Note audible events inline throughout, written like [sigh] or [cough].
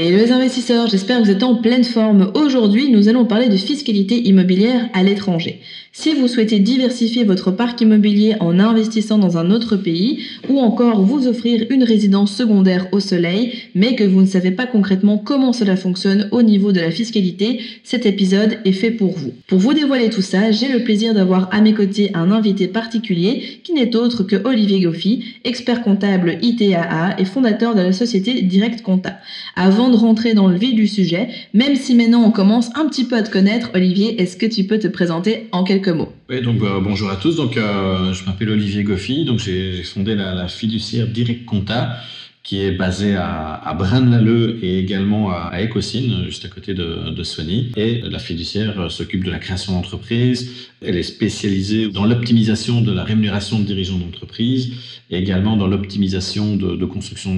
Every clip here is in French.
et les investisseurs, j'espère que vous êtes en pleine forme. Aujourd'hui, nous allons parler de fiscalité immobilière à l'étranger. Si vous souhaitez diversifier votre parc immobilier en investissant dans un autre pays ou encore vous offrir une résidence secondaire au soleil, mais que vous ne savez pas concrètement comment cela fonctionne au niveau de la fiscalité, cet épisode est fait pour vous. Pour vous dévoiler tout ça, j'ai le plaisir d'avoir à mes côtés un invité particulier qui n'est autre que Olivier Goffi, expert comptable ITAA et fondateur de la société Direct Compta. Avant de rentrer dans le vif du sujet, même si maintenant on commence un petit peu à te connaître, Olivier, est-ce que tu peux te présenter en quelques mots? Oui, donc euh, bonjour à tous. Donc, euh, je m'appelle Olivier Goffi. Donc, j'ai fondé la, la, fiduciaire Direct Compta qui est basée à, à Braine-l'Alleud et également à, à Écosine, juste à côté de, Sony. Et la fiduciaire s'occupe de la création d'entreprises. Elle est spécialisée dans l'optimisation de la rémunération de dirigeants d'entreprise et également dans l'optimisation de, de, construction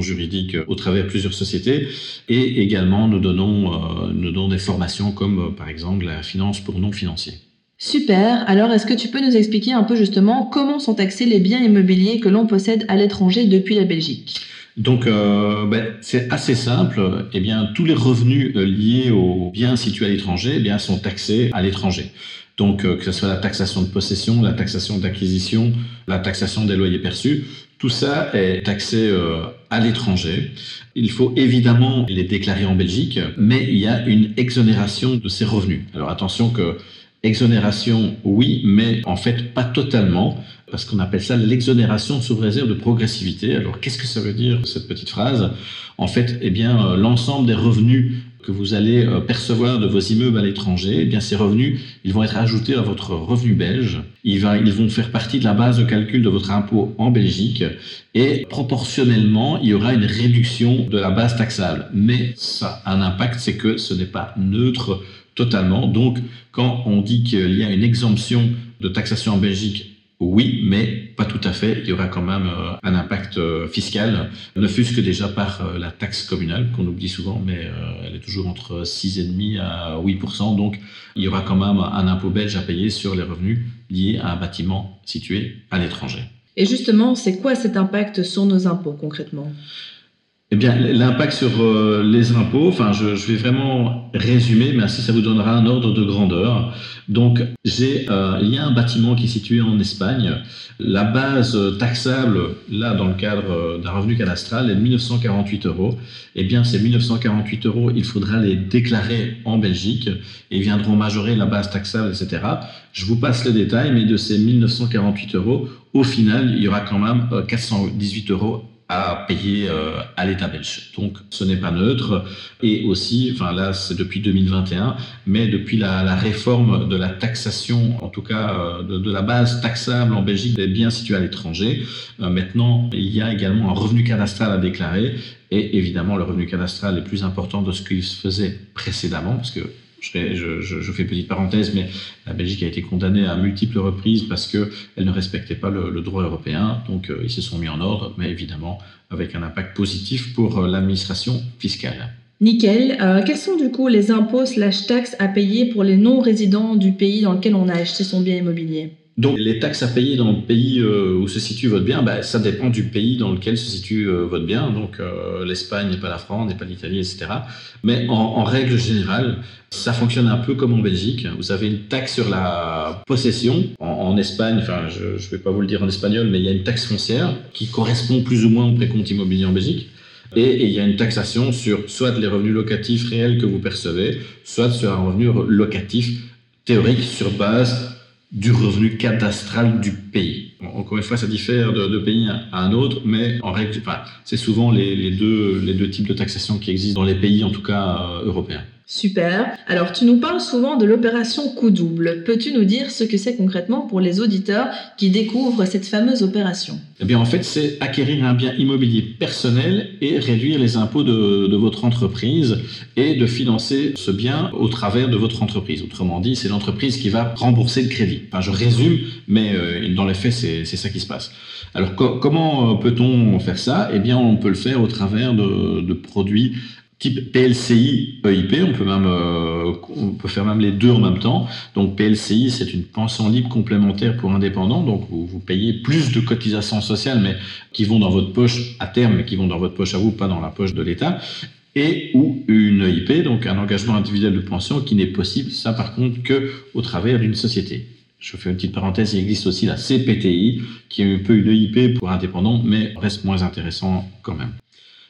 au travers plusieurs sociétés. Et également, nous donnons, euh, nous donnons des formations comme, euh, par exemple, la finance pour non-financiers. Super. Alors, est-ce que tu peux nous expliquer un peu justement comment sont taxés les biens immobiliers que l'on possède à l'étranger depuis la Belgique? Donc, euh, ben, c'est assez simple. Eh bien, tous les revenus euh, liés aux biens situés à l'étranger, eh bien, sont taxés à l'étranger. Donc, euh, que ce soit la taxation de possession, la taxation d'acquisition, la taxation des loyers perçus, tout ça est taxé euh, à l'étranger. Il faut évidemment les déclarer en Belgique, mais il y a une exonération de ces revenus. Alors, attention que Exonération, oui, mais en fait pas totalement, parce qu'on appelle ça l'exonération sous réserve de progressivité. Alors qu'est-ce que ça veut dire cette petite phrase? En fait, eh bien euh, l'ensemble des revenus que vous allez euh, percevoir de vos immeubles à l'étranger, eh bien ces revenus, ils vont être ajoutés à votre revenu belge. Ils, vont faire partie de la base de calcul de votre impôt en Belgique et proportionnellement, il y aura une réduction de la base taxable. Mais ça a un impact, c'est que ce n'est pas neutre totalement. Donc, quand on dit qu'il y a une exemption de taxation en Belgique, oui, mais pas tout à fait. Il y aura quand même euh, un impact euh, fiscal, ne fût-ce que déjà par euh, la taxe communale, qu'on oublie souvent, mais elle est toujours entre 6,5 à 8%. Donc, il y aura quand même un impôt belge à payer sur les revenus liés à un bâtiment situé à l'étranger. Et justement, c'est quoi cet impact sur nos impôts concrètement? Eh bien, l'impact sur euh, les impôts, enfin, je, vais vraiment résumer, mais ainsi ça vous donnera un ordre de grandeur. Donc, j'ai, euh, il y a un bâtiment qui est situé en Espagne. La base taxable, là, dans le cadre euh, d'un revenu cadastral, est de 1948 euros. Eh bien, ces 1948 euros, il faudra les déclarer en Belgique et viendront majorer la base taxable, etc. Je vous passe les détails, mais de ces 1948 euros, au final, il y aura quand même 418 euros à payer euh, à l'État belge. Donc ce n'est pas neutre. Et aussi, enfin là c'est depuis 2021, mais depuis la, réforme de la taxation, en tout cas euh, de, de, la base taxable en Belgique des biens situés à l'étranger, euh, maintenant il y a également un revenu cadastral à déclarer. Et évidemment le revenu cadastral est plus important de ce qu'il se faisait précédemment, parce que je, fais petite parenthèse, mais la Belgique a été condamnée à multiples reprises parce qu'elle ne respectait pas le, le, droit européen. Donc, euh, ils se sont mis en ordre, mais évidemment avec un impact positif pour euh, l'administration fiscale. Nickel. Euh, quels sont du coup les impôts slash taxes à payer pour les non-résidents du pays dans lequel on a acheté son bien immobilier? Donc les taxes à payer dans le pays euh, où se situe votre bien, bah, ça dépend du pays dans lequel se situe euh, votre bien. Donc euh, l'Espagne n'est pas la France, n'est pas l'Italie, etc. Mais en, règle générale, ça fonctionne un peu comme en Belgique. Vous avez une taxe sur la possession. En, en Espagne, enfin je ne vais pas vous le dire en espagnol, mais il y a une taxe foncière qui correspond plus ou moins au précompte immobilier en Belgique. Et, il y a une taxation sur soit les revenus locatifs réels que vous percevez, soit sur un revenu locatif théorique sur base du revenu cadastral du pays. Encore une fois, ça diffère de, pays à un autre, mais en règle, enfin, c'est souvent les, les, deux, les deux types de taxation qui existent dans les pays, en tout cas euh, européens. Super. Alors, tu nous parles souvent de l'opération coup double. Peux-tu nous dire ce que c'est concrètement pour les auditeurs qui découvrent cette fameuse opération? Eh bien, en fait, c'est acquérir un bien immobilier personnel et réduire les impôts de, votre entreprise et de financer ce bien au travers de votre entreprise. Autrement dit, c'est l'entreprise qui va rembourser le crédit. Je résume, mais euh, dans les faits, c'est ça qui se passe. Alors, comment euh, peut-on faire ça? Eh bien, on peut le faire au travers de produits type PLCI, EIP, on peut même euh, on peut faire même les deux en même temps. Donc PLCI, c'est une pension libre complémentaire pour indépendants, donc vous, payez plus de cotisations sociales, mais qui vont dans votre poche à terme, mais qui vont dans votre poche à vous, pas dans la poche de l'État. Et ou une EIP, donc un engagement individuel de pension qui n'est possible, ça par contre, que au travers d'une société. Je fais une petite parenthèse, il existe aussi la CPTI, qui est un peu une EIP pour indépendants, mais reste moins intéressant quand même.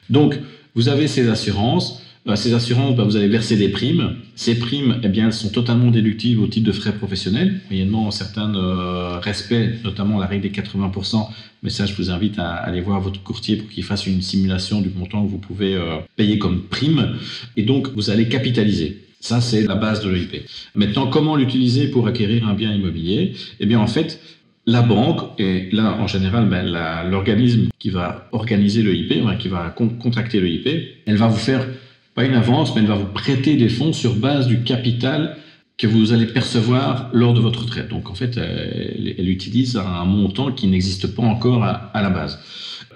Donc, vous avez ces assurances. Euh, ces assurances, bah, vous allez verser des primes. Ces primes, eh bien, elles sont totalement déductibles au titre de frais professionnels, moyennement certains euh, respectent notamment la règle des 80%. Mais ça, je vous invite à aller voir votre courtier pour qu'il fasse une simulation du montant que vous pouvez euh, payer comme prime. Et donc, vous allez capitaliser. Ça, c'est la base de l'EIP. Maintenant, comment l'utiliser pour acquérir un bien immobilier? Eh bien, en fait, la banque, et là en général ben, l'organisme qui va organiser le IP, qui va contracter le IP, elle va vous faire pas une avance, mais elle va vous prêter des fonds sur base du capital que vous allez percevoir lors de votre retraite. Donc en fait, elle, utilise un montant qui n'existe pas encore à, la base.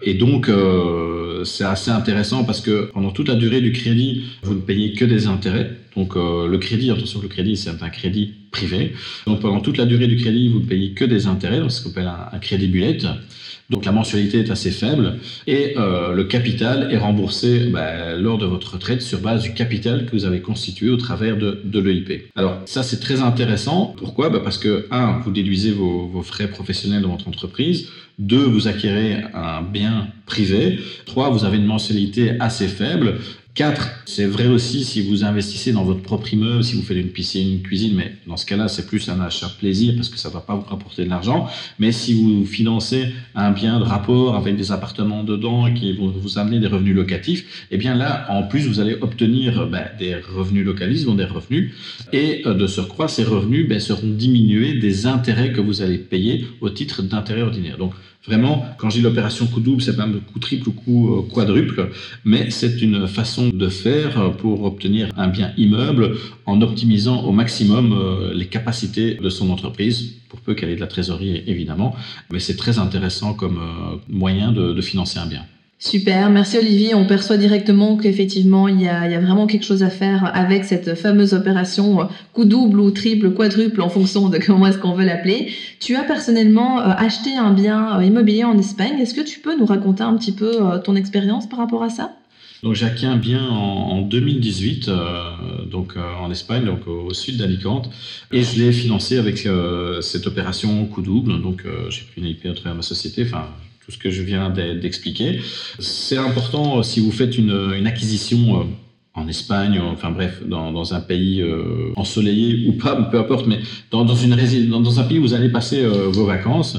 Et donc, euh, c'est assez intéressant parce que pendant toute la durée du crédit, vous ne payez que des intérêts. Donc, euh, le crédit, attention, le crédit, c'est un crédit privé. Donc, pendant toute la durée du crédit, vous ne payez que des intérêts, donc ce qu'on appelle un, crédit bullet. Donc, la mensualité est assez faible et euh, le capital est remboursé bah, lors de votre retraite sur base du capital que vous avez constitué au travers de, de l'EIP. Alors, ça, c'est très intéressant. Pourquoi? Bah, Parce que, un, vous déduisez vos, vos frais professionnels de votre entreprise. Deux, vous acquérez un bien privé. Trois, vous avez une mensualité assez faible. 4, c'est vrai aussi si vous investissez dans votre propre immeuble, si vous faites une piscine, une cuisine, mais dans ce cas-là, c'est plus un achat plaisir parce que ça ne va pas vous rapporter de l'argent. Mais si vous financez un bien de rapport avec des appartements dedans qui vont vous amener des revenus locatifs, eh bien là, en plus, vous allez obtenir ben, des revenus localistes, donc des revenus. Et euh, de surcroît, ces revenus ben, seront diminués des intérêts que vous allez payer au titre d'intérêt ordinaire. Donc, Vraiment, quand je dis l'opération coup double, c'est pas même coup triple ou coup euh, quadruple, mais c'est une façon de faire pour obtenir un bien immeuble en optimisant au maximum euh, les capacités de son entreprise, pour peu qu'elle ait de la trésorerie évidemment, mais c'est très intéressant comme euh, moyen de financer un bien. Super, merci Olivier. On perçoit directement qu'effectivement, il y, a, vraiment quelque chose à faire avec cette fameuse opération euh, coup double ou triple, quadruple en fonction de [laughs] comment est-ce qu'on veut l'appeler. Tu as personnellement euh, acheté un bien euh, immobilier en Espagne. Est-ce que tu peux nous raconter un petit peu ton expérience par rapport à ça? Donc j'ai acquis un bien en, 2018, donc en Espagne, donc au, sud d'Alicante, et je l'ai financé avec cette opération coup double. Donc j'ai pris une IP à travers ma société, tout ce que je viens d'expliquer. C'est important euh, si vous faites une, une acquisition euh, en Espagne, enfin bref, dans, un pays euh, ensoleillé ou pas, [laughs] peu importe, mais dans, une dans, dans un pays où vous allez passer vos vacances,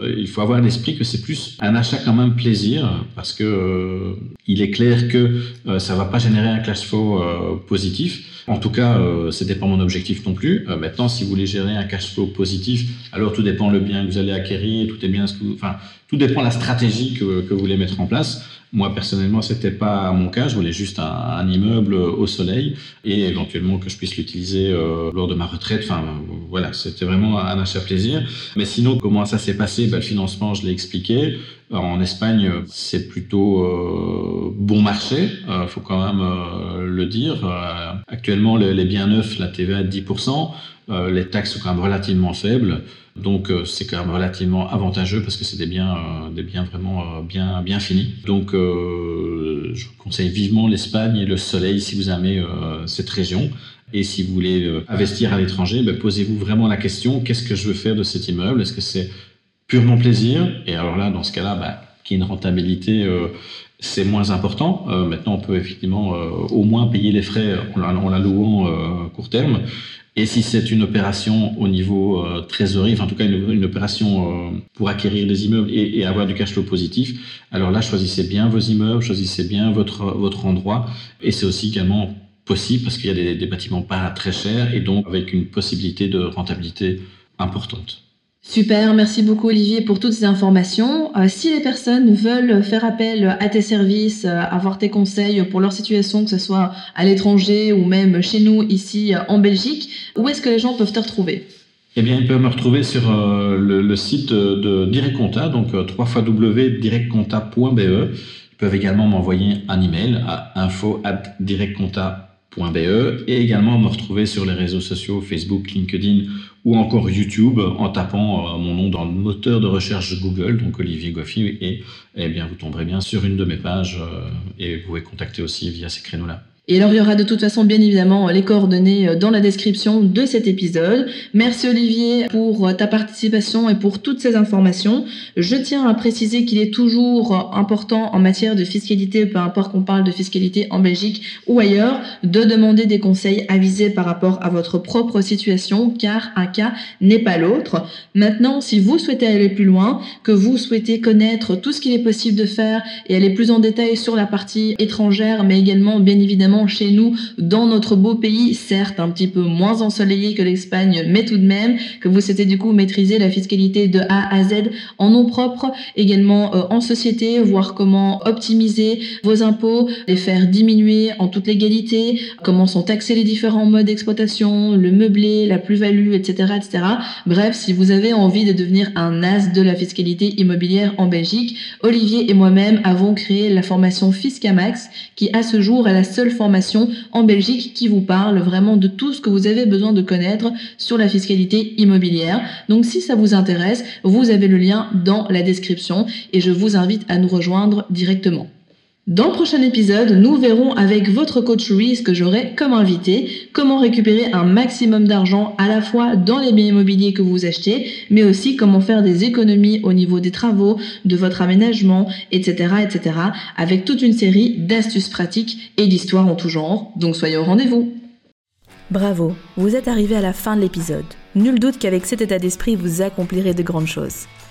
il faut avoir l'esprit que c'est plus un achat quand même plaisir, parce que il est clair que ça va pas générer un cash flow positif. En tout cas, ce n'était pas mon objectif non plus. maintenant, si vous voulez gérer un cash flow positif, alors tout dépend le bien que vous allez acquérir, tout est bien tout dépend la stratégie que vous voulez mettre en place. Moi, personnellement, c'était pas mon cas. Je voulais juste un, immeuble au soleil et éventuellement que je puisse l'utiliser euh, lors de ma retraite. Enfin, voilà, c'était vraiment un achat plaisir. Mais sinon, comment ça s'est passé? Ben, Le financement, je l'ai expliqué. En Espagne, c'est plutôt euh, bon marché, euh, faut quand même euh, le dire. actuellement, les, les, biens neufs, la TVA est de 10%, les taxes sont quand même relativement faibles. Donc euh, c'est quand même relativement avantageux parce que c'est des biens, euh, des biens vraiment euh, bien, bien finis. Donc je vous conseille vivement l'Espagne et le soleil si vous aimez cette région. Et si vous voulez investir à l'étranger, ben, posez-vous vraiment la question qu'est-ce que je veux faire de cet immeuble? Est-ce que c'est purement plaisir? Et alors là, dans ce cas-là, ben, qui une rentabilité, c'est moins important. maintenant, on peut effectivement au moins payer les frais en la, louant court terme. Et si c'est une opération au niveau euh, trésorerie, enfin en tout cas une, opération euh, pour acquérir des immeubles et, avoir du cash flow positif, alors là choisissez bien vos immeubles, choisissez bien votre, endroit. Et c'est aussi également possible parce qu'il y a des bâtiments pas très chers et donc avec une possibilité de rentabilité importante. Super, merci beaucoup Olivier pour toutes ces informations. Euh, si les personnes veulent faire appel à tes services, euh, avoir tes conseils pour leur situation, que ce soit à l'étranger ou même chez nous ici en Belgique, où est-ce que les gens peuvent te retrouver? Eh bien, ils peuvent me retrouver sur euh, le, site de Direct Compta, donc euh, www.directconta.be. Ils peuvent également m'envoyer un email à info@directconta.be et également me retrouver sur les réseaux sociaux Facebook, LinkedIn ou encore YouTube en tapant euh, mon nom dans le moteur de recherche Google, donc Olivier Goffi, et eh bien vous tomberez bien sur une de mes pages et vous pouvez contacter aussi via ces créneaux-là. Et alors, il y aura de toute façon, bien évidemment, les coordonnées euh, dans la description de cet épisode. Merci Olivier pour euh, ta participation et pour toutes ces informations. Je tiens à préciser qu'il est toujours important en matière de fiscalité, peu importe qu'on parle de fiscalité en Belgique ou ailleurs, de demander des conseils avisés par rapport à votre propre situation, car un cas n'est pas l'autre. Maintenant, si vous souhaitez aller plus loin, que vous souhaitez connaître tout ce qu'il est possible de faire et aller plus en détail sur la partie étrangère, mais également, bien évidemment, chez nous, dans notre beau pays, certes un petit peu moins ensoleillé que l'Espagne, mais tout de même, que vous souhaitez du coup maîtriser la fiscalité de A à Z en nom propre, également euh, en société, voir comment optimiser vos impôts, les faire diminuer en toute légalité, comment sont taxés les différents modes d'exploitation, le meublé, la plus-value, etc., etc. Bref, si vous avez envie de devenir un as de la fiscalité immobilière en Belgique, Olivier et moi-même avons créé la formation Fiscamax, qui à ce jour est la seule en Belgique qui vous parle vraiment de tout ce que vous avez besoin de connaître sur la fiscalité immobilière. Donc si ça vous intéresse, vous avez le lien dans la description et je vous invite à nous rejoindre directement. Dans le prochain épisode, nous verrons avec votre coach Ruiz que j'aurai comme invité comment récupérer un maximum d'argent à la fois dans les biens immobiliers que vous achetez, mais aussi comment faire des économies au niveau des travaux, de votre aménagement, etc., etc., avec toute une série d'astuces pratiques et d'histoires en tout genre. Donc soyez au rendez-vous. Bravo, vous êtes arrivé à la fin de l'épisode. Nul doute qu'avec cet état d'esprit, vous accomplirez de grandes choses.